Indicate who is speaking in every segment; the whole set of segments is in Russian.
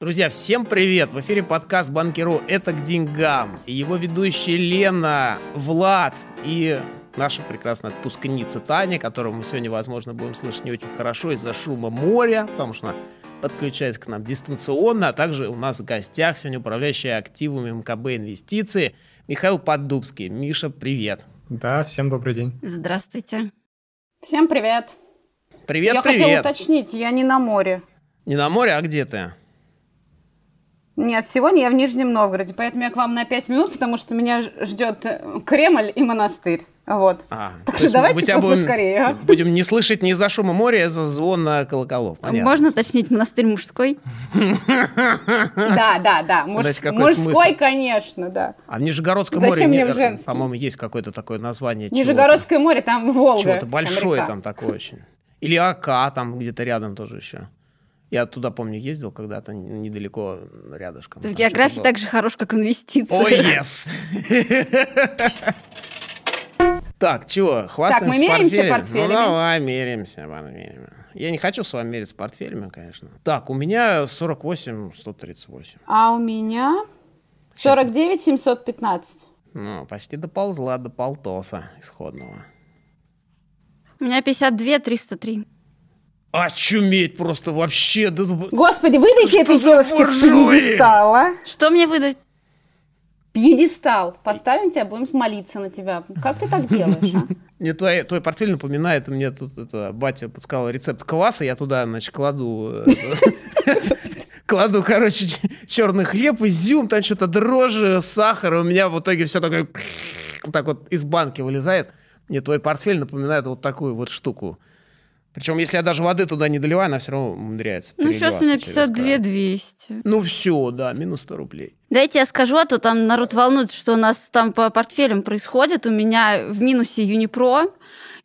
Speaker 1: Друзья, всем привет! В эфире подкаст Банкиру «Это к деньгам». И его ведущие Лена, Влад и наша прекрасная отпускница Таня, которую мы сегодня, возможно, будем слышать не очень хорошо из-за шума моря, потому что она подключается к нам дистанционно, а также у нас в гостях сегодня управляющий активами МКБ «Инвестиции» Михаил Поддубский. Миша, привет!
Speaker 2: Да, всем добрый день.
Speaker 3: Здравствуйте.
Speaker 4: Всем привет.
Speaker 1: Привет,
Speaker 4: я
Speaker 1: привет!
Speaker 4: хотела уточнить, я не на море.
Speaker 1: Не на море, а где ты?
Speaker 4: Нет, сегодня я в Нижнем Новгороде, поэтому я к вам на 5 минут, потому что меня ждет э, Кремль и монастырь. Вот.
Speaker 1: А,
Speaker 4: Так
Speaker 1: то
Speaker 4: что давайте
Speaker 1: тебя будем-
Speaker 4: поскорее, а?
Speaker 1: Будем не слышать ни из-за шума моря, а из-за звона колоколов. Понятно.
Speaker 3: Можно уточнить монастырь мужской?
Speaker 4: Да, да, да. Мужской, конечно, да.
Speaker 1: А в Нижегородском море,
Speaker 4: мне
Speaker 1: по-моему, есть какое-то такое название.
Speaker 4: Нижегородское море, там Волга.
Speaker 1: Чего-то
Speaker 4: там
Speaker 1: большое там такое очень. Или АК там где-то рядом тоже еще. Я туда, помню, ездил когда-то недалеко рядышком.
Speaker 3: Ты в географии так же хорош, как
Speaker 1: было. Ой, yes! Так, чего, хвастаемся
Speaker 4: мы меряемся
Speaker 1: портфелями?
Speaker 4: портфелями?
Speaker 1: Ну, давай, меряемся, ладно, меряем. Я не хочу с вами мериться портфелями, конечно. Так, у меня 48, 138.
Speaker 4: А у меня 49 715.
Speaker 1: Ну, почти доползла до полтоса исходного.
Speaker 3: У меня 52, 303.
Speaker 1: Очуметь просто вообще. да- да-
Speaker 4: Господи, выдайте этой девушке
Speaker 1: буржуи?
Speaker 4: пьедестала.
Speaker 3: Что мне выдать?
Speaker 4: Пьедестал. Поставим тебя, будем молиться на тебя. Как ты так делаешь, а?
Speaker 1: Мне твой, твой портфель напоминает, мне тут это, батя подсказал рецепт кваса, я туда, значит, кладу, э, кладу, короче, черный хлеб, изюм, там что-то дрожжи, сахар, и у меня в итоге все такое так вот из банки вылезает. Мне твой портфель напоминает вот такую вот штуку. Причем, если я даже воды туда не доливаю, она все равно умудряется
Speaker 3: Ну, сейчас у меня
Speaker 1: переливаться через
Speaker 3: 52,
Speaker 1: край.
Speaker 3: 200.
Speaker 1: Ну, все, да, минус 100 рублей.
Speaker 3: Дайте я скажу, а то там народ волнуется, что у нас там по портфелям происходит. У меня в минусе Юнипро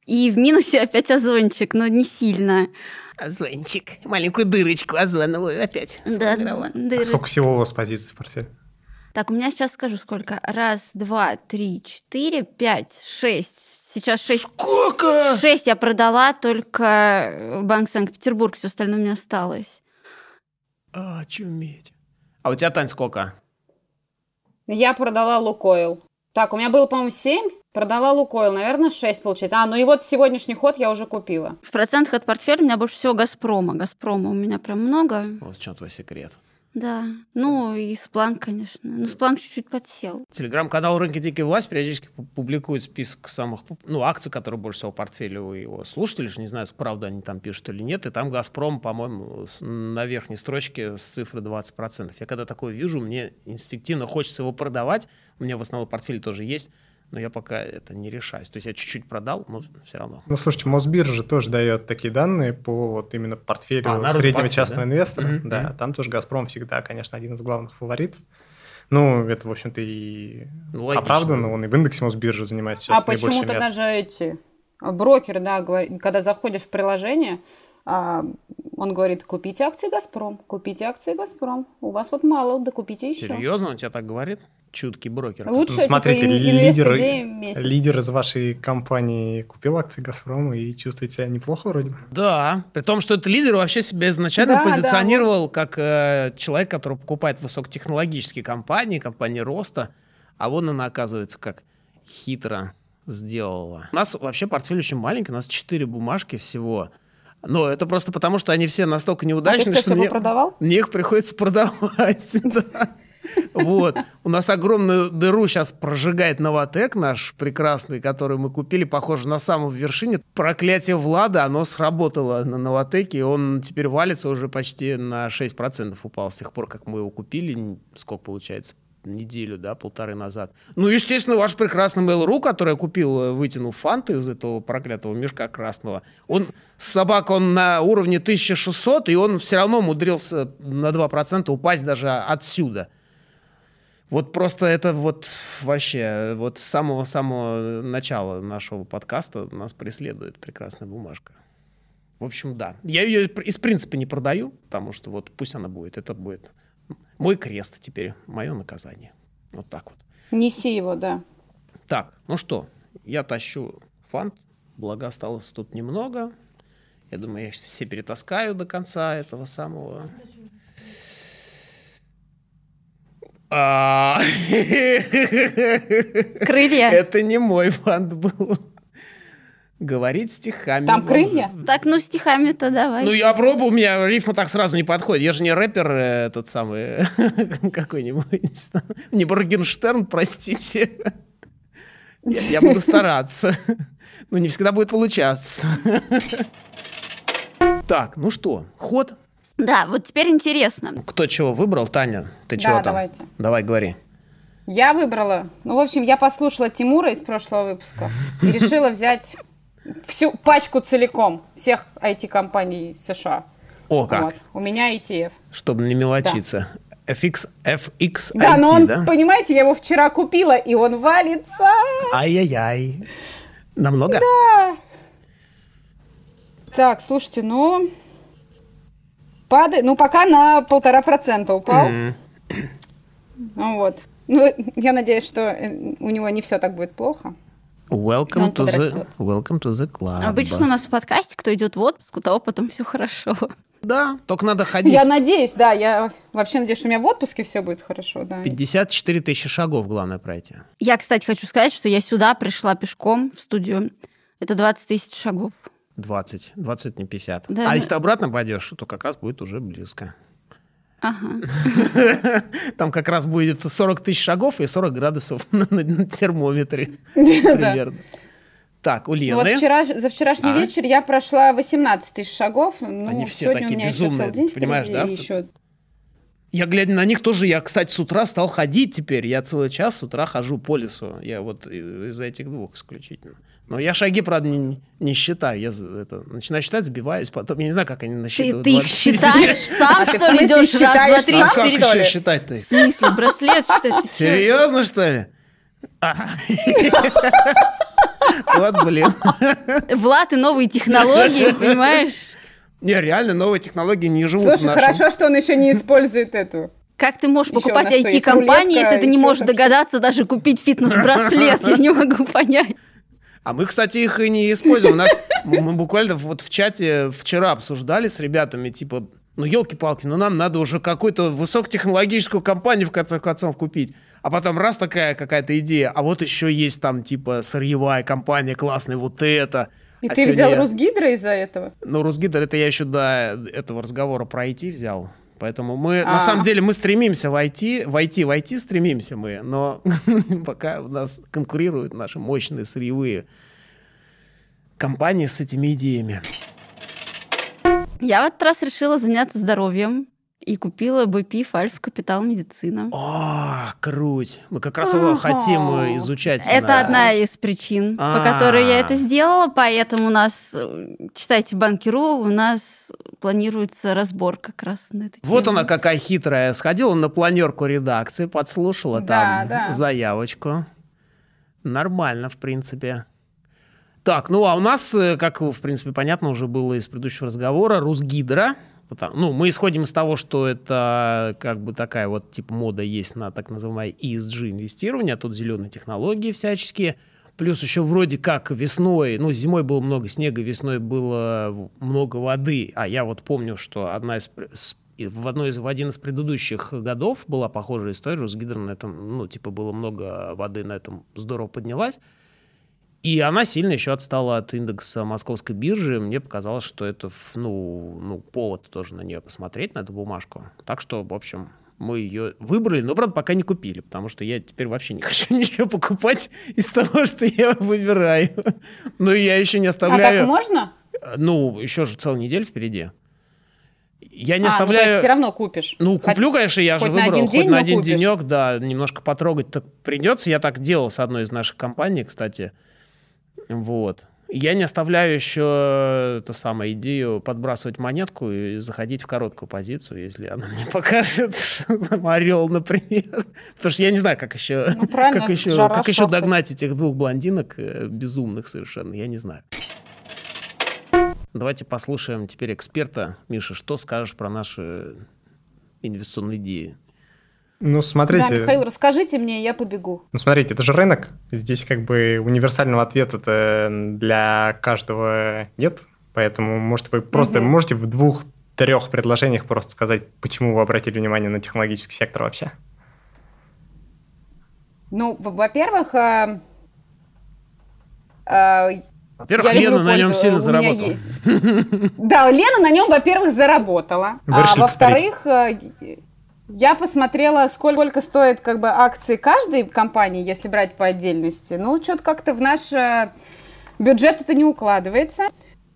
Speaker 3: и в минусе опять Озончик, но не сильно.
Speaker 1: Озончик, маленькую дырочку озоновую опять
Speaker 3: Да, дыры.
Speaker 2: А сколько всего у вас позиций в портфеле?
Speaker 3: Так, у меня сейчас скажу сколько. Раз, два, три, четыре, пять, шесть. Сейчас шесть.
Speaker 1: Сколько?
Speaker 3: Шесть я продала, только Банк Санкт-Петербург, все остальное у меня осталось.
Speaker 1: А, чуметь. А у тебя, Тань, сколько?
Speaker 4: Я продала Лукойл. Так, у меня было, по-моему, 7. Продала Лукойл. Наверное, 6 получается. А, ну и вот сегодняшний ход я уже купила.
Speaker 3: В процентах от портфеля у меня больше всего Газпрома. Газпрома у меня прям много.
Speaker 1: Вот в чем твой секрет.
Speaker 3: Да. Ну, и Спланк, конечно. Ну, Спланк чуть-чуть подсел.
Speaker 1: Телеграм-канал «Рынки Дикая власть» периодически пу- публикует список самых, ну, акций, которые больше всего в портфеле у его слушателей. Не знаю, правда они там пишут или нет. И там «Газпром», по-моему, на верхней строчке с цифры 20%. Я когда такое вижу, мне инстинктивно хочется его продавать. У меня в основном портфель тоже есть, но я пока это не решаюсь. То есть я чуть-чуть продал, но все равно.
Speaker 2: Ну, слушайте, Мосбиржа тоже дает такие данные по вот именно портфелю
Speaker 1: А,
Speaker 2: среднего
Speaker 1: портфель,
Speaker 2: частного
Speaker 1: да?
Speaker 2: инвестора.
Speaker 1: Мгм,
Speaker 2: Да, там тоже «Газпром» всегда, конечно, один из главных фаворитов. Ну, это, в общем-то, и
Speaker 1: Ну, логично.
Speaker 2: оправданно. Он и в индексе Мосбиржи занимает сейчас
Speaker 4: а
Speaker 2: наибольшее место.
Speaker 4: же эти брокеры, да, говори- когда заходишь в приложение, а, он говорит, купите акции «Газпром», купите акции «Газпром». У вас вот мало, да купите еще.
Speaker 1: Серьезно, он тебя так говорит? Чуткий брокер.
Speaker 4: Лучше
Speaker 2: Ну, смотрите, лидер, лидер из вашей компании купил акции «Газпрома» и чувствует себя неплохо вроде бы.
Speaker 1: Да, при том, что этот лидер вообще себя изначально
Speaker 4: Да, да,
Speaker 1: позиционировал как э, человек, который покупает высокотехнологические компании, компании роста, а вон она оказывается как хитро сделала. У нас вообще портфель очень маленький, у нас 4 бумажки всего. Но это просто потому, что они все настолько
Speaker 4: А ты
Speaker 1: неудачные,
Speaker 4: что,
Speaker 1: что мне,
Speaker 4: продавал?
Speaker 1: мне их приходится продавать. да. Вот. У нас огромную дыру сейчас прожигает Новотек наш прекрасный, который мы купили, похоже, на самом вершине. Проклятие Влада, оно сработало на Новотеке, и он теперь валится уже почти на 6% упал с тех пор, как мы его купили. Сколько получается? Неделю, да, полторы назад. Ну, естественно, ваш прекрасный Mail.ru, который я купил, э, вытянув фанты из этого проклятого мешка красного, он, собака, он на уровне 1600, и он все равно умудрился на 2% упасть даже отсюда. Вот просто это вот вообще, вот с самого-самого начала нашего подкаста нас преследует прекрасная бумажка. В общем, да. Я ее из принципа не продаю, потому что вот пусть она будет. Это будет мой крест теперь, мое наказание. Вот так вот.
Speaker 4: Неси его, да.
Speaker 1: Так, ну что, я тащу фант, благо осталось тут немного. Я думаю, я все перетаскаю до конца этого самого. А,
Speaker 3: Крылья.
Speaker 1: Это не мой фант был. Говорить стихами.
Speaker 4: Там крылья?
Speaker 3: Так, ну стихами-то давай.
Speaker 1: Ну, я пробую, у меня рифма так сразу не подходит. Я же не рэпер э, этот самый какой-нибудь. Не Моргенштерн, простите. Я, я буду стараться. Но не всегда будет получаться. Так, ну что, ход?
Speaker 3: Да, вот теперь интересно.
Speaker 1: Кто чего выбрал? Таня, ты
Speaker 4: Да,
Speaker 1: чего там?
Speaker 4: давайте.
Speaker 1: Давай, говори.
Speaker 4: Я выбрала. Ну, в общем, я послушала Тимура из прошлого выпуска и решила взять всю пачку целиком всех IT-компаний США.
Speaker 1: О, как.
Speaker 4: Вот. У меня ETF.
Speaker 1: Чтобы не мелочиться. FX, FX
Speaker 4: Да, но он,
Speaker 1: да?
Speaker 4: понимаете, я его вчера купила, и он валится.
Speaker 1: Ай-яй-яй. Намного?
Speaker 4: Так, слушайте, ну... Падает, ну, пока на полтора процента упал. Ну, вот. Ну, я надеюсь, что э, у него не все так будет плохо.
Speaker 1: Welcome to the, welcome to the club.
Speaker 3: Обычно у нас в подкасте, кто идет в отпуск, у того потом все хорошо.
Speaker 1: Да, только надо ходить.
Speaker 4: Я надеюсь, да, я вообще надеюсь, что у меня в отпуске все будет хорошо, да.
Speaker 1: 54 тысячи шагов, главное, пройти.
Speaker 3: Я, кстати, хочу сказать, что я сюда пришла пешком в студию. Это 20 тысяч шагов.
Speaker 1: 20. 20, не 50.
Speaker 3: Да.
Speaker 1: А если ты обратно пойдешь, то как раз будет уже близко.
Speaker 3: Ага.
Speaker 1: Там как раз будет 40 тысяч шагов и 40 градусов на, на- на термометре. Примерно. Так, у
Speaker 4: Ну,
Speaker 1: Лены.
Speaker 4: вот вчера, за вчерашний
Speaker 1: А?
Speaker 4: вечер я прошла 18 тысяч шагов. Ну,
Speaker 1: Они все
Speaker 4: сегодня
Speaker 1: такие
Speaker 4: у меня еще
Speaker 1: безумные,
Speaker 4: целый день
Speaker 1: понимаешь,
Speaker 4: впереди,
Speaker 1: да?
Speaker 4: и еще...
Speaker 1: Я, глядя на них, тоже, я, кстати, с утра стал ходить теперь. Я целый час с утра хожу по лесу. Я вот из-за этих двух исключительно. Но я шаги, правда, не, не считаю. Я это, начинаю считать, сбиваюсь, потом... Я не знаю, как они
Speaker 3: Ты,
Speaker 1: насчитывают.
Speaker 3: ты их
Speaker 1: 20 тысяч.
Speaker 3: считаешь сам,
Speaker 4: А ты
Speaker 3: что ли, идешь? Раз, два, три,
Speaker 4: сам,
Speaker 1: А как
Speaker 3: четыре.
Speaker 4: что
Speaker 1: еще считать-то?
Speaker 3: В смысле, браслет считать? Ты?
Speaker 1: Серьезно, что ли? А. Вот, блин.
Speaker 3: Влад и новые технологии, понимаешь?
Speaker 1: Не, реально, новые технологии не живут в
Speaker 4: Слушай,
Speaker 1: нашем...
Speaker 4: хорошо, что он еще не использует эту.
Speaker 3: Как ты можешь покупать IT-компании, если ты не можешь
Speaker 4: что-то?
Speaker 3: догадаться даже купить фитнес-браслет? Я не могу понять.
Speaker 1: А мы, кстати, их и не используем. У нас мы буквально вот в чате вчера обсуждали с ребятами, типа, ну, елки-палки, ну, нам надо уже какую-то высокотехнологическую компанию, в конце концов, купить. А потом раз такая какая-то идея, а вот еще есть там, типа, сырьевая компания классная, вот это.
Speaker 4: И
Speaker 1: А
Speaker 4: ты
Speaker 1: сегодня
Speaker 4: взял Русгидро из-за этого?
Speaker 1: Ну, Русгидр, это я еще до этого разговора про IT взял. Поэтому мы, на
Speaker 4: А.
Speaker 1: самом деле, мы стремимся в IT, в IT, в IT стремимся мы, но пока у нас конкурируют наши мощные сырьевые компании с этими идеями.
Speaker 3: Я в этот раз решила заняться здоровьем и купила БПИФ Альфа Капитал Медицина.
Speaker 1: О, круть. Мы как раз его хотим э, изучать.
Speaker 3: Это
Speaker 1: на-
Speaker 3: одна из причин, по
Speaker 1: А.
Speaker 3: которой я это сделала, поэтому у нас, э, читайте Банкиру, у нас планируется разбор как раз на эту
Speaker 1: Вот она какая хитрая. Сходила на планерку редакции, подслушала
Speaker 4: Да,
Speaker 1: там
Speaker 4: да.
Speaker 1: заявочку. Нормально, в принципе. Так, ну а у нас, э, как, в принципе, понятно уже было из предыдущего разговора, Русгидро. Потому- Ну, мы исходим из того, что это как бы такая вот типа мода есть на так называемое ESG инвестирование, а тут зеленые технологии всяческие. Плюс еще вроде как весной, ну, зимой было много снега, весной было много воды. А я вот помню, что одна из с- в, одной из, в один из предыдущих годов была похожая история. Росгидро на этом, ну, типа, было много воды на этом здорово поднялась. И она сильно еще отстала от индекса московской биржи. Мне показалось, что это ну, ну, повод тоже на нее посмотреть, на эту бумажку. Так что, в общем, мы ее выбрали, но, правда, пока не купили, потому что я теперь вообще не хочу ничего покупать из того, что я выбираю. Но я еще не
Speaker 4: А
Speaker 1: оставляю...
Speaker 4: так можно?
Speaker 1: Ну, еще же целая неделя впереди. Я не
Speaker 4: А, ну, то
Speaker 1: оставляю...
Speaker 4: есть все равно купишь.
Speaker 1: Ну, куплю, конечно, я же
Speaker 4: хоть на
Speaker 1: выбрал.
Speaker 4: один
Speaker 1: хоть
Speaker 4: день,
Speaker 1: на один
Speaker 4: купишь.
Speaker 1: денек, да, немножко потрогать так придется. Я так делал с одной из наших компаний, кстати. Вот. Я не оставляю еще ту самую идею подбрасывать монетку и заходить в короткую позицию, если она мне покажет орел, например. Потому что я не знаю, как еще,
Speaker 4: Ну,
Speaker 1: как еще, как еще догнать этих двух блондинок э, безумных совершенно. Я не знаю. Давайте послушаем теперь эксперта. Миша, что скажешь про наши инвестиционные идеи?
Speaker 2: Ну,
Speaker 4: Да,
Speaker 2: смотрите,
Speaker 4: Михаил, расскажите мне, я побегу.
Speaker 2: ну, смотрите, это же рынок. Здесь как бы универсального ответа для каждого нет. Поэтому, может, вы просто
Speaker 4: Мгм.
Speaker 2: можете в двух-трех предложениях просто сказать, почему вы обратили внимание на технологический сектор вообще?
Speaker 4: Ну, во-первых, э, э,
Speaker 1: Во-первых,
Speaker 4: я
Speaker 1: Лена
Speaker 4: люблю
Speaker 1: на нем сильно заработала.
Speaker 4: Да, Лена на нем, во-первых, заработала.
Speaker 2: Вы
Speaker 4: А во-вторых, я посмотрела, сколько стоит как бы акции каждой компании, если брать по отдельности. Ну, что-то как-то в наш э, бюджет это не укладывается.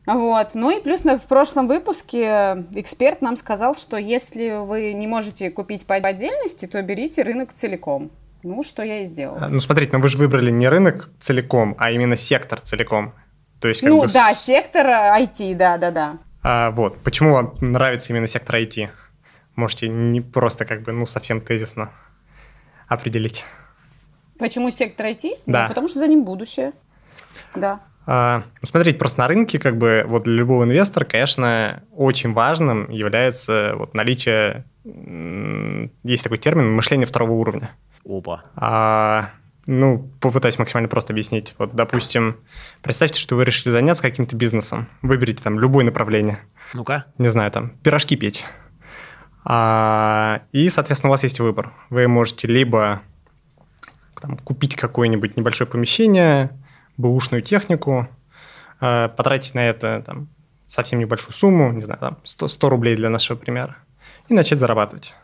Speaker 4: Вот. Ну и плюс в прошлом выпуске э, эксперт нам сказал, что если вы не можете купить по отдельности, то берите рынок целиком. Ну, что я и сделала.
Speaker 2: А, Ну, смотрите, ну вы же выбрали не рынок целиком, а именно сектор целиком. То есть,
Speaker 4: Ну
Speaker 2: бы
Speaker 4: да, сектор э, IT, да-да-да.
Speaker 2: А, вот. Почему вам нравится именно сектор IT? Можете не просто как бы, ну, совсем тезисно определить.
Speaker 4: Почему сектор IT?
Speaker 2: Да.
Speaker 4: Ну, потому что за ним будущее. Да.
Speaker 2: А, ну, смотрите, просто на рынке, как бы, вот для любого инвестора, конечно, очень важным является вот наличие, есть такой термин, мышление второго уровня.
Speaker 1: Опа.
Speaker 2: А, ну, попытаюсь максимально просто объяснить. Вот, допустим, представьте, что вы решили заняться каким-то бизнесом. Выберите там любое направление.
Speaker 1: Ну-ка.
Speaker 2: не знаю, там, пирожки печь. А, и, соответственно, у вас есть выбор. Вы можете либо там, купить какое-нибудь небольшое помещение, бэушную технику, э, потратить на это там, совсем небольшую сумму, не знаю, там, 100, 100 рублей для нашего примера, и начать зарабатывать.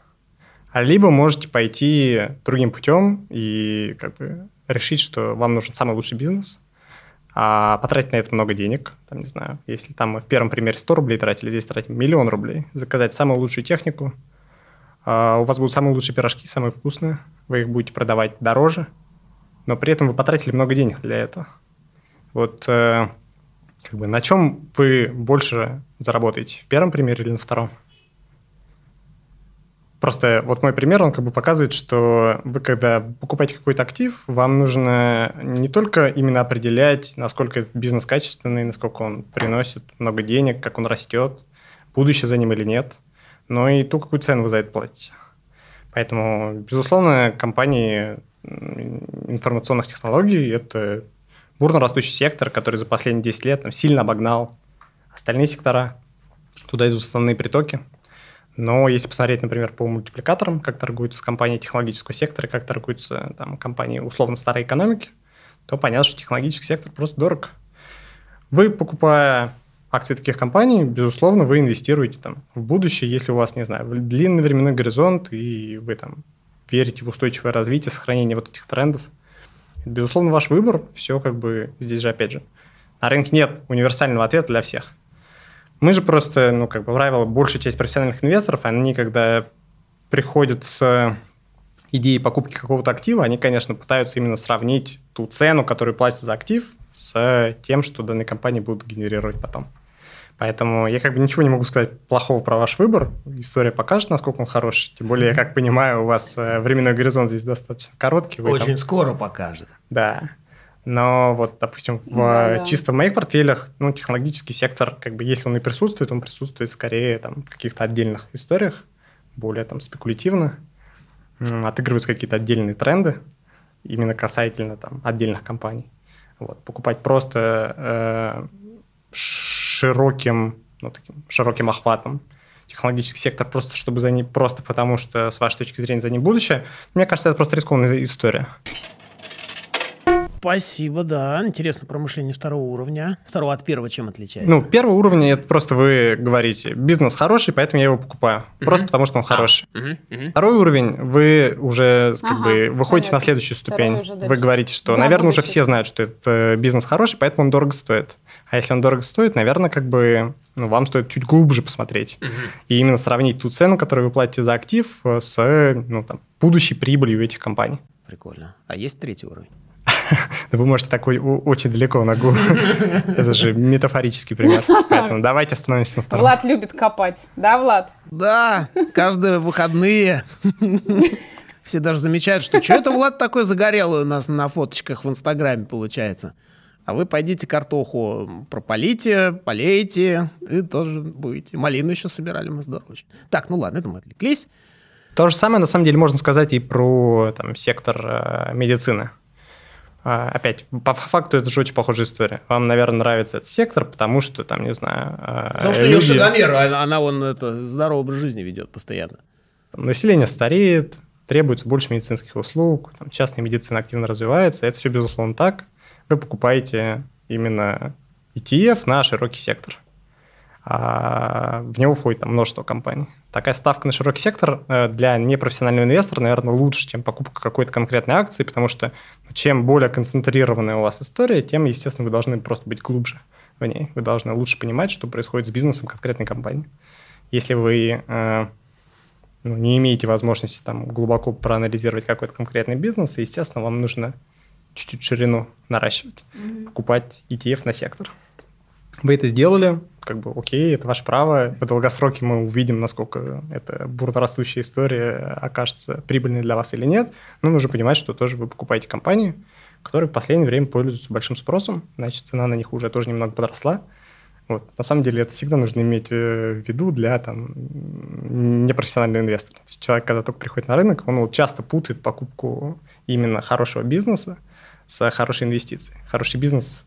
Speaker 2: А либо можете пойти другим путем и как бы решить, что вам нужен самый лучший бизнес, а потратить на это много денег, там, не знаю, если там мы в первом примере 100 рублей тратили, здесь тратим миллион рублей, заказать самую лучшую технику, а, у вас будут самые лучшие пирожки, самые вкусные, вы их будете продавать дороже, но при этом вы потратили много денег для этого. Вот э, как бы на чем вы больше заработаете, в первом примере или на втором? Просто вот мой пример, он как бы показывает, что вы, когда покупаете какой-то актив, вам нужно не только именно определять, насколько этот бизнес качественный, насколько он приносит много денег, как он растет, будущее за ним или нет, но и ту, какую цену вы за это платите. Поэтому, безусловно, компании информационных технологий – это бурно растущий сектор, который за последние 10 лет там, сильно обогнал остальные сектора. Туда идут основные притоки. Но если посмотреть, например, по мультипликаторам, как торгуются компании технологического сектора, как торгуются там, компании условно старой экономики, то понятно, что технологический сектор просто дорог. Вы, покупая акции таких компаний, безусловно, вы инвестируете там, в будущее, если у вас, не знаю, длинный временной горизонт, и вы там верите в устойчивое развитие, сохранение вот этих трендов. Это, безусловно, ваш выбор. Все как бы здесь же, опять же, на рынке нет универсального ответа для всех. Мы же просто, ну, как бы правило, большая часть профессиональных инвесторов, они когда приходят с идеей покупки какого-то актива, они, конечно, пытаются именно сравнить ту цену, которую платят за актив, с тем, что данные компании будут генерировать потом. Поэтому я как бы ничего не могу сказать плохого про ваш выбор. История покажет, насколько он хороший. Тем более, я как понимаю, у вас э, временной горизонт здесь достаточно короткий.
Speaker 1: Очень
Speaker 2: там-
Speaker 1: скоро покажет.
Speaker 2: Да. Но вот, допустим, в,
Speaker 4: Да, да.
Speaker 2: чисто в моих портфелях, ну, технологический сектор, как бы, если он и присутствует, он присутствует скорее там, в каких-то отдельных историях, более там спекулятивно, отыгрываются какие-то отдельные тренды, именно касательно там отдельных компаний. Вот. Покупать просто э, широким, ну, таким широким охватом технологический сектор просто чтобы за ним, просто потому что с вашей точки зрения за ним будущее, мне кажется, это просто рискованная история.
Speaker 1: Спасибо, да. Интересно про мышление второго уровня. Второго от первого чем отличается?
Speaker 2: Ну, первый уровень это просто вы говорите, бизнес хороший, поэтому я его покупаю. Просто потому, что он хороший.
Speaker 1: Мгм, мгм.
Speaker 2: Второй уровень, вы уже как
Speaker 4: Ага,
Speaker 2: бы выходите
Speaker 4: понятно.
Speaker 2: на следующую ступень.
Speaker 4: уже
Speaker 2: Вы говорите, что,
Speaker 4: За
Speaker 2: наверное, уже
Speaker 4: будущее.
Speaker 2: все знают, что этот э, бизнес хороший, поэтому он дорого стоит. А если он дорого стоит, наверное, как бы ну, вам стоит чуть глубже посмотреть. И именно сравнить ту цену, которую вы платите за актив, э, с ну, там, будущей прибылью этих компаний.
Speaker 1: Прикольно. А есть третий уровень?
Speaker 2: Да Вы можете такой очень далеко на голову. Это же метафорический пример. Поэтому давайте остановимся на втором.
Speaker 4: Влад любит копать. Да, Влад?
Speaker 1: Да, каждые выходные. Все даже замечают, что что это Влад такой загорелый у нас на фоточках в Инстаграме получается. А вы пойдите картоху прополите, полейте, и тоже будете. Малину еще собирали мы, здорово очень. Так, ну ладно, это мы отвлеклись.
Speaker 2: То же самое, на самом деле, можно сказать и про там, сектор э, медицины. А, опять, по факту это же очень похожая история. Вам, наверное, нравится этот сектор, потому что, там, не знаю... э,
Speaker 1: Потому что ее
Speaker 2: люди-
Speaker 1: шагомер, она, она вон это, здоровый образ жизни ведет постоянно.
Speaker 2: там, население стареет, требуется больше медицинских услуг, там, частная медицина активно развивается, это все, безусловно, так. Вы покупаете именно ETF на широкий сектор. А в него входит там, множество компаний. Такая ставка на широкий сектор э, для непрофессионального инвестора, наверное, лучше, чем покупка какой-то конкретной акции, потому что чем более концентрированная у вас история, тем, естественно, вы должны просто быть глубже в ней. Вы должны лучше понимать, что происходит с бизнесом конкретной компании. Если вы э, ну, не имеете возможности там глубоко проанализировать какой-то конкретный бизнес, естественно, вам нужно чуть-чуть ширину наращивать, mm-hmm. покупать ETF на сектор. Вы это сделали, как бы окей, это ваше право. В долгосроке мы увидим, насколько эта бурно история окажется прибыльной для вас или нет. Но нужно понимать, что тоже вы покупаете компании, которые в последнее время пользуются большим спросом, значит, цена на них уже тоже немного подросла. Вот. На самом деле это всегда нужно иметь э, в виду для там, непрофессионального инвестора. Человек, когда только приходит на рынок, он вот часто путает покупку именно хорошего бизнеса с хорошей инвестицией. Хороший бизнес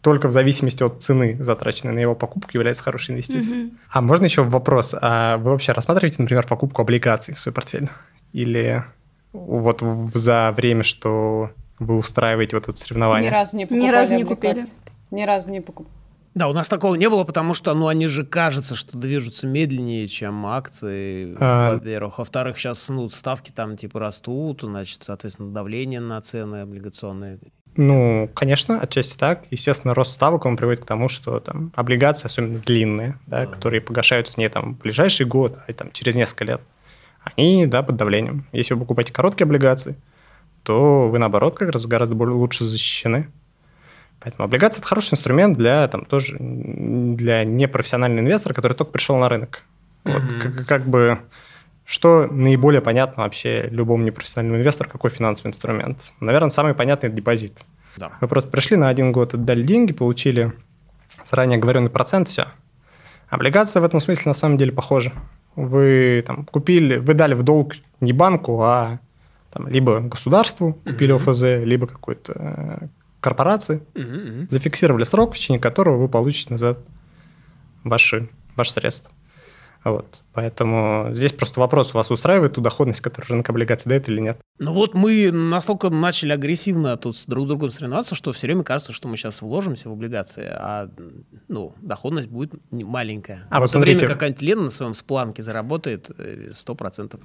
Speaker 2: только в зависимости от цены, затраченной на его покупку, является хорошей инвестицией. Mm-hmm. А можно еще вопрос? А вы вообще рассматриваете, например, покупку облигаций в свой портфель? Или вот за время, что вы устраиваете вот это соревнование?
Speaker 4: Ни разу не покупали.
Speaker 3: Ни разу не купили.
Speaker 4: Ни разу не покупали.
Speaker 1: Да, у нас такого не было, потому что, ну, они же кажется, что движутся медленнее, чем акции, а... во-первых. Во-вторых, сейчас, ну, ставки там, типа, растут, значит, соответственно, давление на цены облигационные.
Speaker 2: Ну, конечно, отчасти так. Естественно, рост ставок, он приводит к тому, что там облигации, особенно длинные, да, а... которые погашаются не там в ближайший год, а там через несколько лет, они, да, под давлением. Если вы покупаете короткие облигации, то вы, наоборот, как раз гораздо более лучше защищены. Поэтому облигация – это хороший инструмент для, там, тоже, для непрофессионального инвестора, который только пришел на рынок. Mm-hmm. Вот, как, как бы, что наиболее понятно вообще любому непрофессиональному инвестору, какой финансовый инструмент? Наверное, самый понятный – это депозит. Да. Вы просто пришли на один год, отдали деньги, получили заранее оговоренный процент, все. Облигация в этом смысле на самом деле похожа. Вы там, купили, вы дали в долг не банку, а там, либо государству купили mm-hmm. ОФЗ, либо какой-то э, корпорации, зафиксировали срок, в течение которого вы получите назад ваши, ваши средства. Вот. Поэтому здесь просто вопрос, вас устраивает ту доходность, которую рынок облигаций дает или нет?
Speaker 1: Ну вот мы настолько начали агрессивно тут с друг другом соревноваться, что все время кажется, что мы сейчас вложимся в облигации, а ну, доходность будет маленькая. А вот смотрите... время какая-нибудь Лена на своем спланке заработает 100%. Э,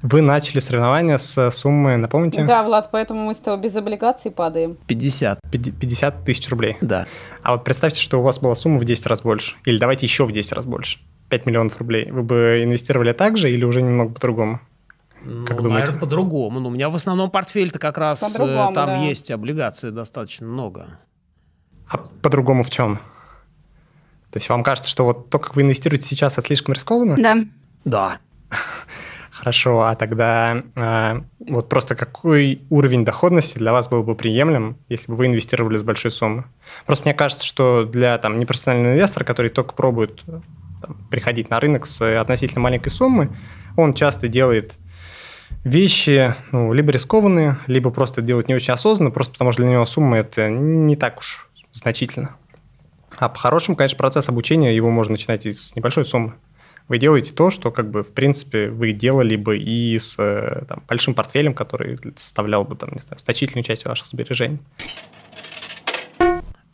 Speaker 2: вы начали соревнования с суммы, напомните?
Speaker 4: Да, Влад, поэтому мы с тобой без облигаций падаем.
Speaker 1: 50.
Speaker 2: 50 тысяч рублей?
Speaker 1: Да.
Speaker 2: А вот представьте, что у вас была сумма в 10 раз больше. Или давайте еще в 10 раз больше. 5 миллионов рублей. Вы бы инвестировали так же или уже немного по-другому?
Speaker 1: Ну, как думаете? наверное, по-другому. Ну, у меня в основном портфель-то как раз э, там да. есть облигации достаточно много.
Speaker 2: А по-другому в чем? То есть вам кажется, что вот то, как вы инвестируете сейчас, это слишком рискованно?
Speaker 3: Да.
Speaker 1: Да.
Speaker 2: Хорошо, а тогда э, вот просто какой уровень доходности для вас был бы приемлем, если бы вы инвестировали с большой суммы? Просто мне кажется, что для там, непрофессионального инвестора, который только пробует там, приходить на рынок с относительно маленькой суммы, он часто делает вещи ну, либо рискованные, либо просто делает не очень осознанно, просто потому что для него сумма это не так уж значительно. А по-хорошему, конечно, процесс обучения, его можно начинать с небольшой суммы вы делаете то, что, как бы, в принципе, вы делали бы и с э, там, большим портфелем, который составлял бы, там, не знаю, значительную часть ваших сбережений.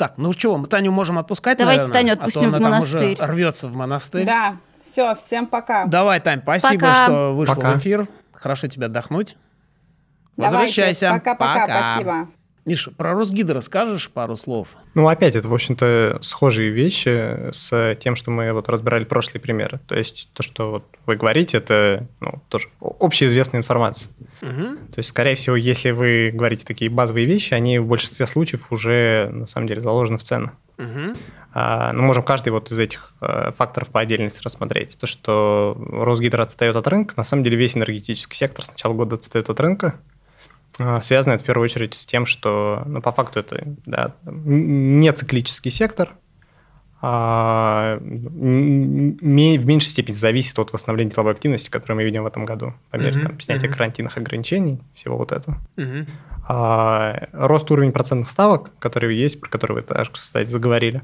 Speaker 1: Так, ну чего, мы Таню можем отпускать,
Speaker 3: Давайте
Speaker 1: наверное,
Speaker 3: Таню отпустим а
Speaker 1: в
Speaker 3: монастырь.
Speaker 1: Там уже рвется в монастырь.
Speaker 4: Да, все, всем пока.
Speaker 1: Давай, Тань, спасибо,
Speaker 3: пока.
Speaker 1: что вышла
Speaker 2: пока.
Speaker 1: в эфир. Хорошо тебе отдохнуть.
Speaker 4: Давайте.
Speaker 1: Возвращайся.
Speaker 4: Пока-пока, спасибо.
Speaker 1: Миша, про Росгид расскажешь пару слов?
Speaker 2: Ну, опять, это, в общем-то, схожие вещи с тем, что мы вот разбирали прошлые примеры. То есть то, что вот вы говорите, это ну, тоже общеизвестная информация. Угу. То есть, скорее всего, если вы говорите такие базовые вещи, они в большинстве случаев уже, на самом деле, заложены в цену. Угу. А, ну, можем каждый вот из этих а, факторов по отдельности рассмотреть. То, что Росгидро отстает от рынка, на самом деле весь энергетический сектор с начала года отстает от рынка. А, связано это в первую очередь с тем, что ну, по факту это да, не циклический сектор, а в меньшей степени зависит от восстановления деловой активности, которую мы видим в этом году, по мере uh-huh, там, снятия uh-huh. карантинных ограничений, всего вот этого. Uh-huh. А, рост уровня процентных ставок, которые есть, про которые вы, так, кстати, заговорили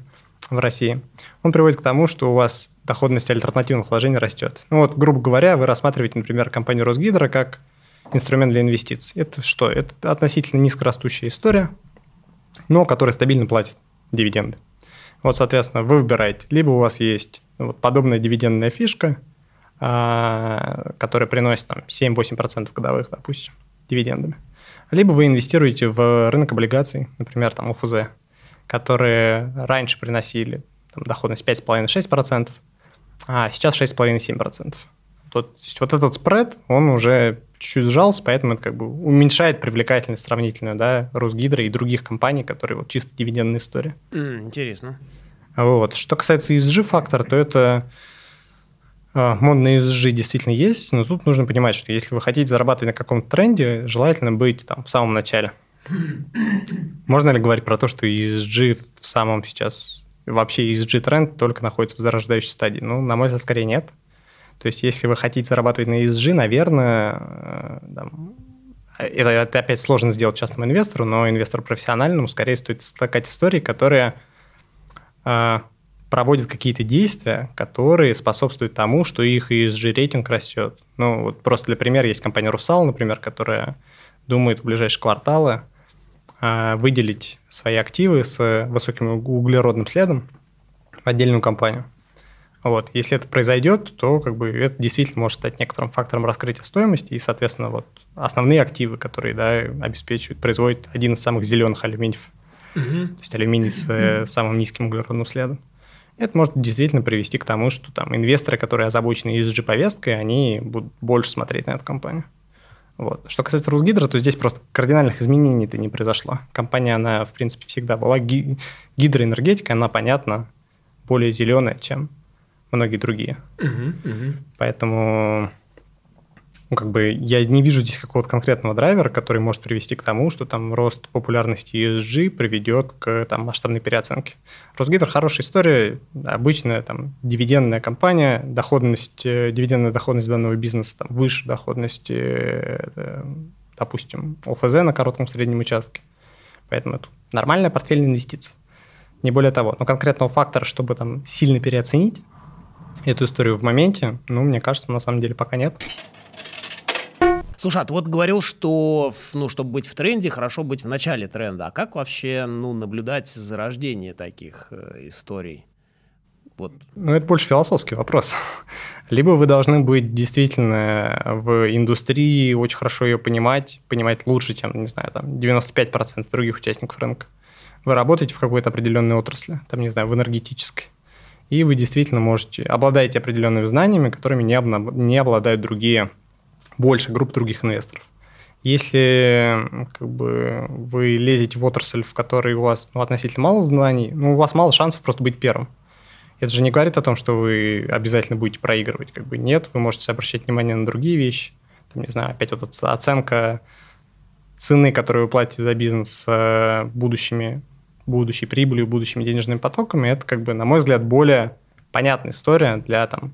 Speaker 2: в России, он приводит к тому, что у вас доходность альтернативных вложений растет. Ну вот, грубо говоря, вы рассматриваете, например, компанию Росгидро как инструмент для инвестиций. Это что? Это относительно низкорастущая история, но которая стабильно платит дивиденды. Вот, соответственно, вы выбираете, либо у вас есть вот подобная дивидендная фишка, а, которая приносит там 7-8% годовых, допустим, дивидендами. Либо вы инвестируете в рынок облигаций, например, там УФЗ, которые раньше приносили там, доходность 5,5-6%, а сейчас 6,5-7%. То есть вот этот спред, он уже чуть-чуть сжался, поэтому это как бы уменьшает привлекательность сравнительную, да, Росгидро и других компаний, которые вот чисто дивидендная история.
Speaker 1: Mm, интересно.
Speaker 2: Вот. Что касается ESG-фактора, то это э, модный ESG действительно есть, но тут нужно понимать, что если вы хотите зарабатывать на каком-то тренде, желательно быть там в самом начале. Можно ли говорить про то, что ESG в самом сейчас, вообще ESG-тренд только находится в зарождающей стадии? Ну, на мой взгляд, скорее нет. То есть, если вы хотите зарабатывать на ESG, наверное, э, там, это, это опять сложно сделать частному инвестору, но инвестору профессиональному скорее стоит стакать истории, которые э, проводят какие-то действия, которые способствуют тому, что их ESG-рейтинг растет. Ну, вот просто для примера есть компания «Русал», например, которая думает в ближайшие кварталы э, выделить свои активы с высоким углеродным следом в отдельную компанию. Вот. Если это произойдет, то как бы это действительно может стать некоторым фактором раскрытия стоимости, и, соответственно, вот основные активы, которые да, обеспечивают, производят один из самых зеленых алюминиев, угу. то есть алюминий с э, самым низким углеродным следом. Это может действительно привести к тому, что там инвесторы, которые озабочены ESG-повесткой, они будут больше смотреть на эту компанию. Вот. Что касается Русгидро, то здесь просто кардинальных изменений-то не произошло. Компания, она, в принципе, всегда была гидроэнергетика, она, понятно, более зеленая, чем многие другие. Uh-huh, uh-huh. Поэтому ну, как бы я не вижу здесь какого-то конкретного драйвера, который может привести к тому, что там рост популярности ESG приведет к там, масштабной переоценке. Росгидро хорошая история, обычная там дивидендная компания, доходность, э, дивидендная доходность данного бизнеса там, выше доходности, э, допустим, ОФЗ на коротком среднем участке. Поэтому это нормальная портфельная инвестиция. Не более того. Но конкретного фактора, чтобы там сильно переоценить, эту историю в моменте, ну, мне кажется, на самом деле пока нет.
Speaker 1: Слушай, а ты вот говорил, что, ну, чтобы быть в тренде, хорошо быть в начале тренда. А как вообще, ну, наблюдать зарождение таких э, историй?
Speaker 2: Вот. Ну, это больше философский вопрос. Либо вы должны быть действительно в индустрии, очень хорошо ее понимать, понимать лучше, чем, не знаю, там, 95% других участников рынка. Вы работаете в какой-то определенной отрасли, там, не знаю, в энергетической и вы действительно можете, обладаете определенными знаниями, которыми не, обна, не обладают другие, больше групп других инвесторов. Если как бы, вы лезете в отрасль, в которой у вас ну, относительно мало знаний, ну, у вас мало шансов просто быть первым. Это же не говорит о том, что вы обязательно будете проигрывать. Как бы нет, вы можете обращать внимание на другие вещи. Там, не знаю, опять вот оценка цены, которую вы платите за бизнес э, будущими будущей прибылью, будущими денежными потоками, это, как бы, на мой взгляд, более понятная история для там,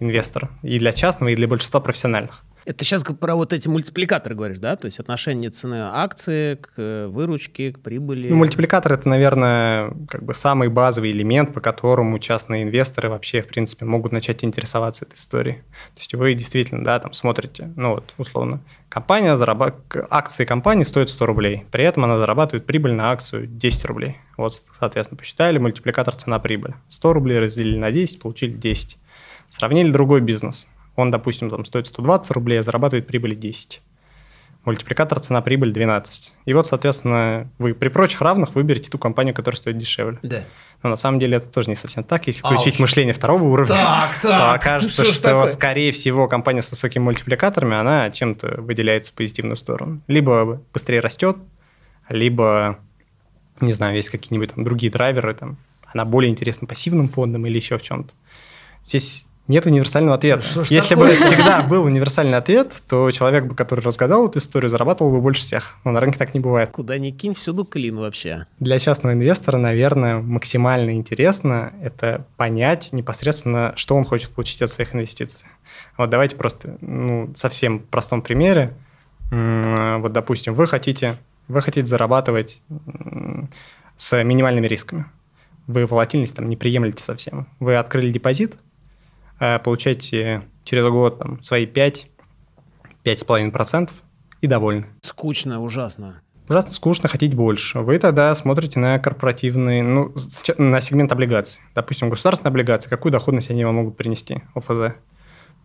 Speaker 2: инвестора и для частного, и для большинства профессиональных.
Speaker 1: Это сейчас про вот эти мультипликаторы говоришь, да? То есть отношение цены акции к э, выручке, к прибыли.
Speaker 2: Ну, мультипликатор – это, наверное, как бы самый базовый элемент, по которому частные инвесторы вообще, в принципе, могут начать интересоваться этой историей. То есть вы действительно, да, там смотрите, ну вот, условно, компания, зарабат... акции компании стоят 100 рублей, при этом она зарабатывает прибыль на акцию 10 рублей. Вот, соответственно, посчитали мультипликатор цена-прибыль. 100 рублей разделили на 10, получили 10. Сравнили другой бизнес – он, допустим, там стоит 120 рублей, а зарабатывает прибыль 10. Мультипликатор цена-прибыль 12. И вот, соответственно, вы при прочих равных выберете ту компанию, которая стоит дешевле.
Speaker 1: Да.
Speaker 2: Но на самом деле это тоже не совсем так. Если включить а, мышление второго уровня, так, так. то окажется, что, что скорее всего компания с высокими мультипликаторами, она чем-то выделяется в позитивную сторону. Либо быстрее растет, либо, не знаю, есть какие-нибудь там другие драйверы, там, она более интересна пассивным фондом или еще в чем-то. Здесь нет универсального ответа. Что Если такое? бы всегда был универсальный ответ, то человек, который разгадал эту историю, зарабатывал бы больше всех. Но на рынке так не бывает.
Speaker 1: Куда ни кинь, всюду клин вообще.
Speaker 2: Для частного инвестора, наверное, максимально интересно это понять непосредственно, что он хочет получить от своих инвестиций. Вот давайте просто, ну, совсем простом примере. Вот, допустим, вы хотите, вы хотите зарабатывать с минимальными рисками. Вы волатильность там не приемлете совсем. Вы открыли депозит – получаете через год там, свои 5 5,5% и довольны.
Speaker 1: Скучно, ужасно.
Speaker 2: Ужасно скучно, хотеть больше. Вы тогда смотрите на корпоративные, ну, на сегмент облигаций. Допустим, государственные облигации, какую доходность они вам могут принести, ОФЗ?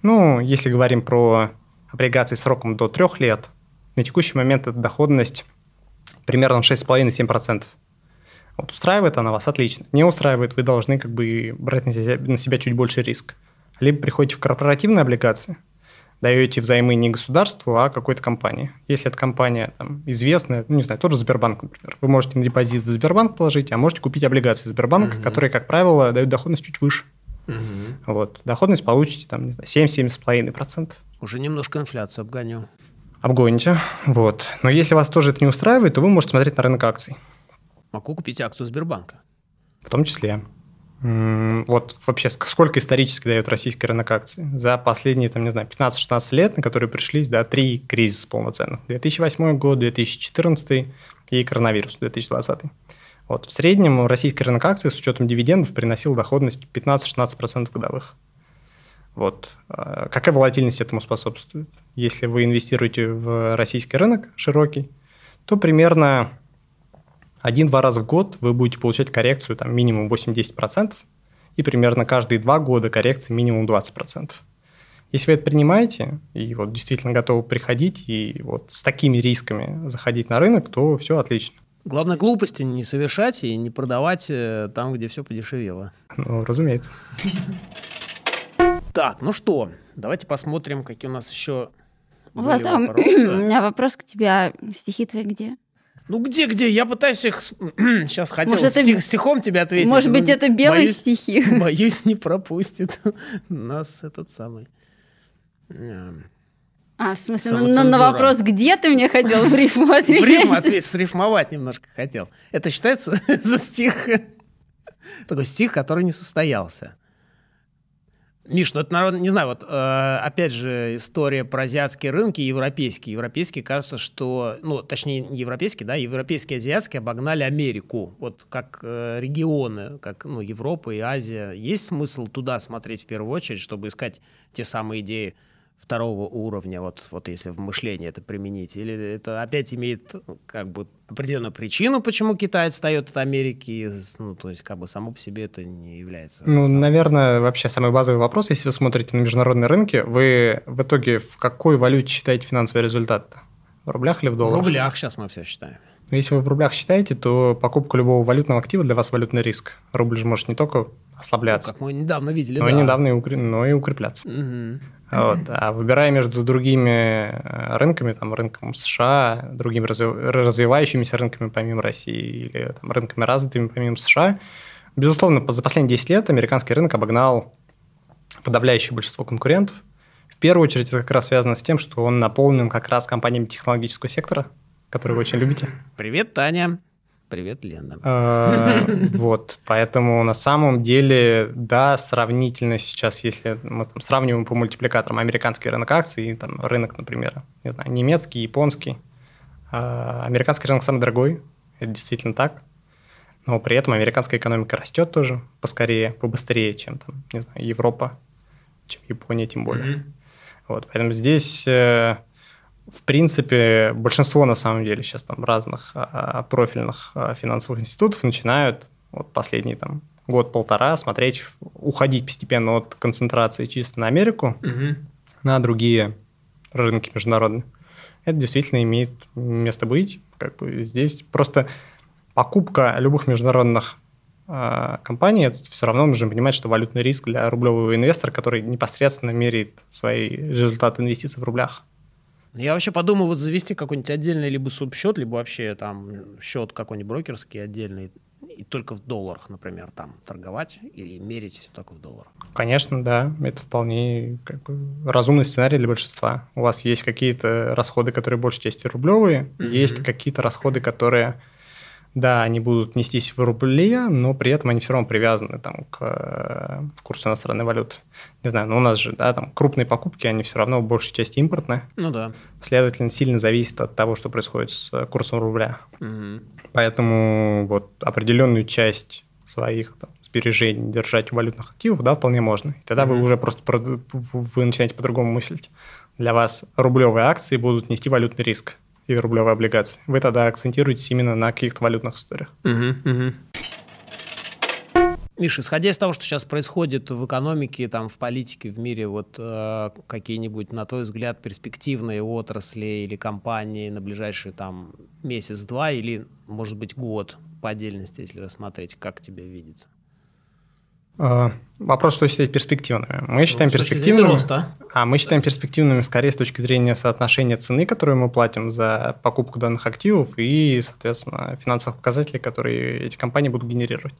Speaker 2: Ну, если говорим про облигации сроком до трех лет, на текущий момент эта доходность примерно 6,5-7%. Вот устраивает она вас, отлично. Не устраивает, вы должны как бы брать на себя, на себя чуть больше риск. Либо приходите в корпоративные облигации, даете взаймы не государству, а какой-то компании. Если эта компания там, известная, ну, не знаю, тот же Сбербанк, например, вы можете на депозит в Сбербанк положить, а можете купить облигации Сбербанка, угу. которые, как правило, дают доходность чуть выше. Угу. Вот. Доходность получите там, не знаю, 7-7,5%.
Speaker 1: Уже немножко инфляцию обгоню.
Speaker 2: Обгоните. Вот. Но если вас тоже это не устраивает, то вы можете смотреть на рынок акций.
Speaker 1: Могу купить акцию Сбербанка.
Speaker 2: В том числе. Вот вообще сколько исторически дает российский рынок акций? За последние, там, не знаю, 15-16 лет, на которые пришлись, да, три кризиса полноценных. 2008 год, 2014 и коронавирус 2020. Вот. В среднем российский рынок акций с учетом дивидендов приносил доходность 15-16% годовых. Вот. А какая волатильность этому способствует? Если вы инвестируете в российский рынок широкий, то примерно один-два раза в год вы будете получать коррекцию там, минимум 8-10%, и примерно каждые два года коррекции минимум 20%. Если вы это принимаете и вот действительно готовы приходить и вот с такими рисками заходить на рынок, то все отлично.
Speaker 1: Главное, глупости не совершать и не продавать э, там, где все подешевело.
Speaker 2: Ну, разумеется.
Speaker 1: Так, ну что, давайте посмотрим, какие у нас еще
Speaker 3: Влад, а у меня вопрос к тебе. А стихи твои где?
Speaker 1: Ну где-где? Я пытаюсь их... Сейчас хотел Может, стих, это... стихом тебе ответить.
Speaker 3: Может быть, это белые боюсь, стихи?
Speaker 1: Боюсь, не пропустит нас этот самый...
Speaker 3: А, в смысле, ну, на, на вопрос, где ты мне хотел в рифму ответить? В
Speaker 1: рифму ответить, срифмовать немножко хотел. Это считается за стих... Такой стих, который не состоялся. Миш, ну это, наверное, не знаю, вот э, опять же история про азиатские рынки и европейские. Европейские, кажется, что, ну, точнее, не европейские, да, европейские и азиатские обогнали Америку. Вот как э, регионы, как, ну, Европа и Азия. Есть смысл туда смотреть в первую очередь, чтобы искать те самые идеи второго уровня, вот, вот если в мышлении это применить? Или это опять имеет ну, как бы определенную причину, почему Китай отстает от Америки? Ну, то есть как бы само по себе это не является...
Speaker 2: Ну, основным. наверное, вообще самый базовый вопрос, если вы смотрите на международные рынки, вы в итоге в какой валюте считаете финансовый результат? В рублях или в долларах?
Speaker 1: В рублях сейчас мы все считаем.
Speaker 2: Но если вы в рублях считаете, то покупка любого валютного актива для вас валютный риск. Рубль же может не только ослабляться. Ну,
Speaker 1: как мы недавно видели,
Speaker 2: но
Speaker 1: да.
Speaker 2: И недавно и укр... но и укрепляться. Угу. Вот. А выбирая между другими э, рынками, там, рынком США, другими развивающимися рынками помимо России или там, рынками развитыми помимо США, безусловно, за последние 10 лет американский рынок обогнал подавляющее большинство конкурентов. В первую очередь это как раз связано с тем, что он наполнен как раз компаниями технологического сектора, которые вы очень любите.
Speaker 1: Привет, Таня. Привет, Лена.
Speaker 2: А, вот, поэтому на самом деле, да, сравнительно сейчас, если мы там сравниваем по мультипликаторам американский рынок акций и там рынок, например, не знаю, немецкий, японский, а, американский рынок самый дорогой, это действительно так, но при этом американская экономика растет тоже поскорее, побыстрее, чем там, не знаю, Европа, чем Япония тем более. Вот, поэтому здесь э, в принципе, большинство, на самом деле, сейчас там разных а, профильных а, финансовых институтов начинают вот последний там год-полтора смотреть, уходить постепенно от концентрации чисто на Америку угу. на другие рынки международные. Это действительно имеет место быть. Как бы здесь просто покупка любых международных э, компаний, это все равно нужно понимать, что валютный риск для рублевого инвестора, который непосредственно меряет свои результаты инвестиций в рублях.
Speaker 1: Я вообще подумал вот завести какой-нибудь отдельный либо субсчет, либо вообще там счет какой-нибудь брокерский отдельный, и только в долларах, например, там торговать и мерить все только в долларах.
Speaker 2: Конечно, да, это вполне как бы, разумный сценарий для большинства. У вас есть какие-то расходы, которые большей части рублевые, mm-hmm. есть какие-то расходы, которые да, они будут нестись в рубле, но при этом они все равно привязаны там, к э, курсу иностранной валюты. Не знаю, но у нас же да, там, крупные покупки, они все равно в большей части импортные.
Speaker 1: Ну да.
Speaker 2: Следовательно, сильно зависит от того, что происходит с курсом рубля. Угу. Поэтому вот определенную часть своих там, сбережений держать в валютных активах, да, вполне можно. И тогда угу. вы уже просто вы начинаете по-другому мыслить. для вас рублевые акции будут нести валютный риск и рублевые облигации. Вы тогда акцентируетесь именно на каких-то валютных историях.
Speaker 1: Угу, угу. Миша, исходя из того, что сейчас происходит в экономике, там, в политике, в мире, вот э, какие-нибудь, на твой взгляд, перспективные отрасли или компании на ближайший там месяц-два или, может быть, год по отдельности, если рассмотреть, как тебе видится?
Speaker 2: А, вопрос, что считать перспективными. Мы считаем ну, перспективными.
Speaker 1: Роста.
Speaker 2: А мы считаем перспективными скорее с точки зрения соотношения цены, которую мы платим за покупку данных активов, и, соответственно, финансовых показателей, которые эти компании будут генерировать.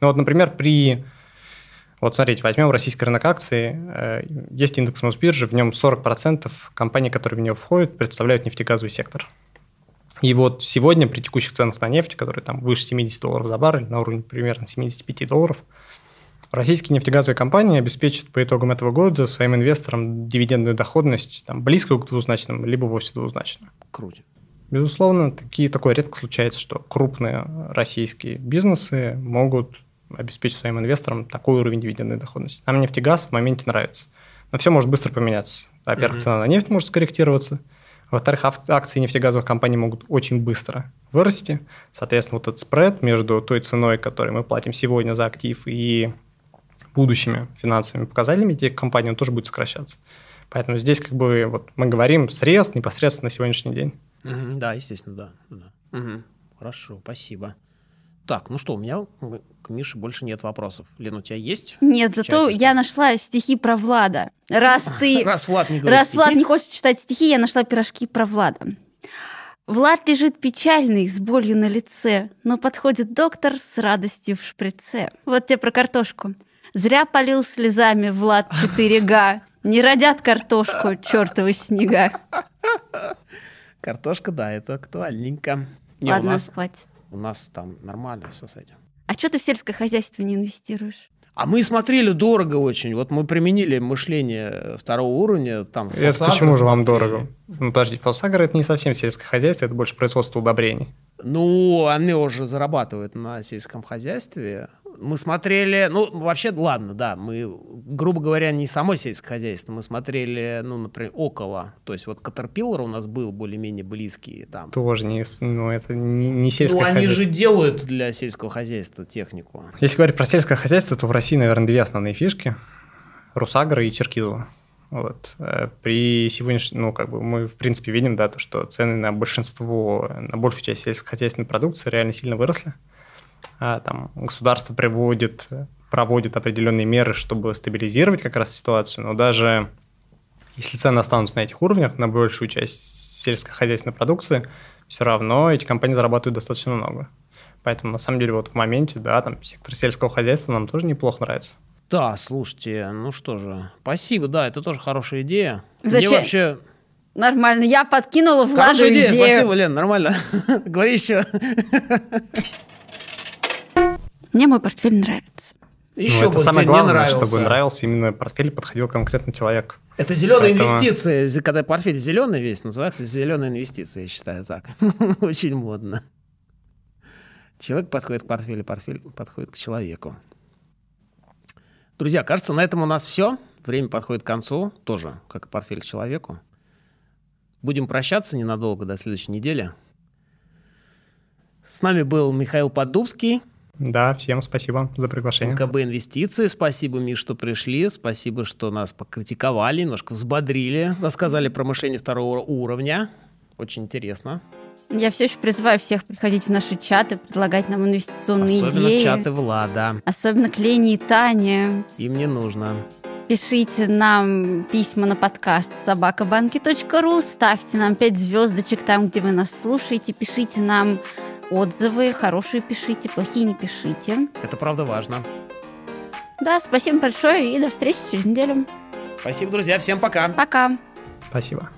Speaker 2: Ну вот, например, при... Вот смотрите, возьмем российский рынок акций. Э, есть индекс Мосбиржи, в нем 40% компаний, которые в него входят, представляют нефтегазовый сектор. И вот сегодня при текущих ценах на нефть, которые там выше 70 долларов за баррель, на уровне примерно 75 долларов – Российские нефтегазовые компании обеспечат по итогам этого года своим инвесторам дивидендную доходность там, близкую к двузначным, либо вовсе двузначную.
Speaker 1: Круто.
Speaker 2: Безусловно, такие, такое редко случается, что крупные российские бизнесы могут обеспечить своим инвесторам такой уровень дивидендной доходности. Нам нефтегаз в моменте нравится. Но все может быстро поменяться. Во-первых, mm-hmm. цена на нефть может скорректироваться. Во-вторых, акции нефтегазовых компаний могут очень быстро вырасти. Соответственно, вот этот спред между той ценой, которую мы платим сегодня за актив, и будущими финансовыми показателями этих компаний, он тоже будет сокращаться. Поэтому здесь как бы вот мы говорим срез непосредственно на сегодняшний день.
Speaker 1: Угу, да, естественно, да. да. Угу. Хорошо, спасибо. Так, ну что, у меня к Мише больше нет вопросов. Лена, у тебя есть?
Speaker 3: Нет, зато я нашла стихи про Влада. Раз ты...
Speaker 1: Раз Влад не
Speaker 3: Раз стихи. Влад не хочет читать стихи, я нашла пирожки про Влада. Влад лежит печальный, с болью на лице, но подходит доктор с радостью в шприце. Вот тебе про картошку. Зря полил слезами Влад 4Га. Не родят картошку, чертовы снега.
Speaker 1: Картошка, да, это актуальненько.
Speaker 3: Не, Ладно, у нас, хватит.
Speaker 1: У нас там нормально все с этим.
Speaker 3: А что ты в сельское хозяйство не инвестируешь?
Speaker 1: А мы смотрели дорого очень. Вот мы применили мышление второго уровня. Там,
Speaker 2: это почему же вам дорого? Ну, подожди, фосагр это не совсем сельское хозяйство, это больше производство удобрений.
Speaker 1: Ну, они уже зарабатывают на сельском хозяйстве мы смотрели, ну, вообще, ладно, да, мы, грубо говоря, не само сельское хозяйство, мы смотрели, ну, например, около, то есть вот Caterpillar у нас был более-менее близкий там.
Speaker 2: Тоже не, ну, это не, не сельское ну,
Speaker 1: хозяйство. они же делают для сельского хозяйства технику.
Speaker 2: Если говорить про сельское хозяйство, то в России, наверное, две основные фишки. Русагра и Черкизово. Вот. Э, при сегодняшнем, ну, как бы мы, в принципе, видим, да, то, что цены на большинство, на большую часть сельскохозяйственной продукции реально сильно выросли. Там, государство приводит, проводит определенные меры, чтобы стабилизировать как раз ситуацию, но даже если цены останутся на этих уровнях, на большую часть сельскохозяйственной продукции, все равно эти компании зарабатывают достаточно много. Поэтому, на самом деле, вот в моменте, да, там сектор сельского хозяйства нам тоже неплохо нравится.
Speaker 1: Да, слушайте, ну что же, спасибо, да, это тоже хорошая идея. Зачем? Мне вообще...
Speaker 3: Нормально, я подкинула Владу Хорошая идея, идею.
Speaker 1: спасибо, Лен, нормально. Говори еще.
Speaker 3: Мне мой портфель нравится.
Speaker 2: Еще ну, это самое главное, чтобы нравился именно портфель, подходил конкретно человек.
Speaker 1: Это зеленые Поэтому... инвестиции. Когда портфель зеленый весь, называется зеленые инвестиции, я считаю так. Очень модно. Человек подходит к портфелю, портфель подходит к человеку. Друзья, кажется, на этом у нас все. Время подходит к концу, тоже как и портфель к человеку. Будем прощаться ненадолго до следующей недели. С нами был Михаил Поддубский.
Speaker 2: Да, всем спасибо за приглашение.
Speaker 1: МКБ Инвестиции, спасибо, Миш, что пришли, спасибо, что нас покритиковали, немножко взбодрили, рассказали про мышление второго уровня. Очень интересно.
Speaker 3: Я все еще призываю всех приходить в наши чаты, предлагать нам инвестиционные
Speaker 1: Особенно
Speaker 3: идеи.
Speaker 1: Особенно чаты Влада.
Speaker 3: Особенно к Лене и Тане.
Speaker 1: Им не нужно.
Speaker 3: Пишите нам письма на подкаст собакабанки.ру, ставьте нам 5 звездочек там, где вы нас слушаете, пишите нам отзывы, хорошие пишите, плохие не пишите.
Speaker 1: Это правда важно.
Speaker 3: Да, спасибо большое и до встречи через неделю.
Speaker 1: Спасибо, друзья, всем пока.
Speaker 3: Пока.
Speaker 2: Спасибо.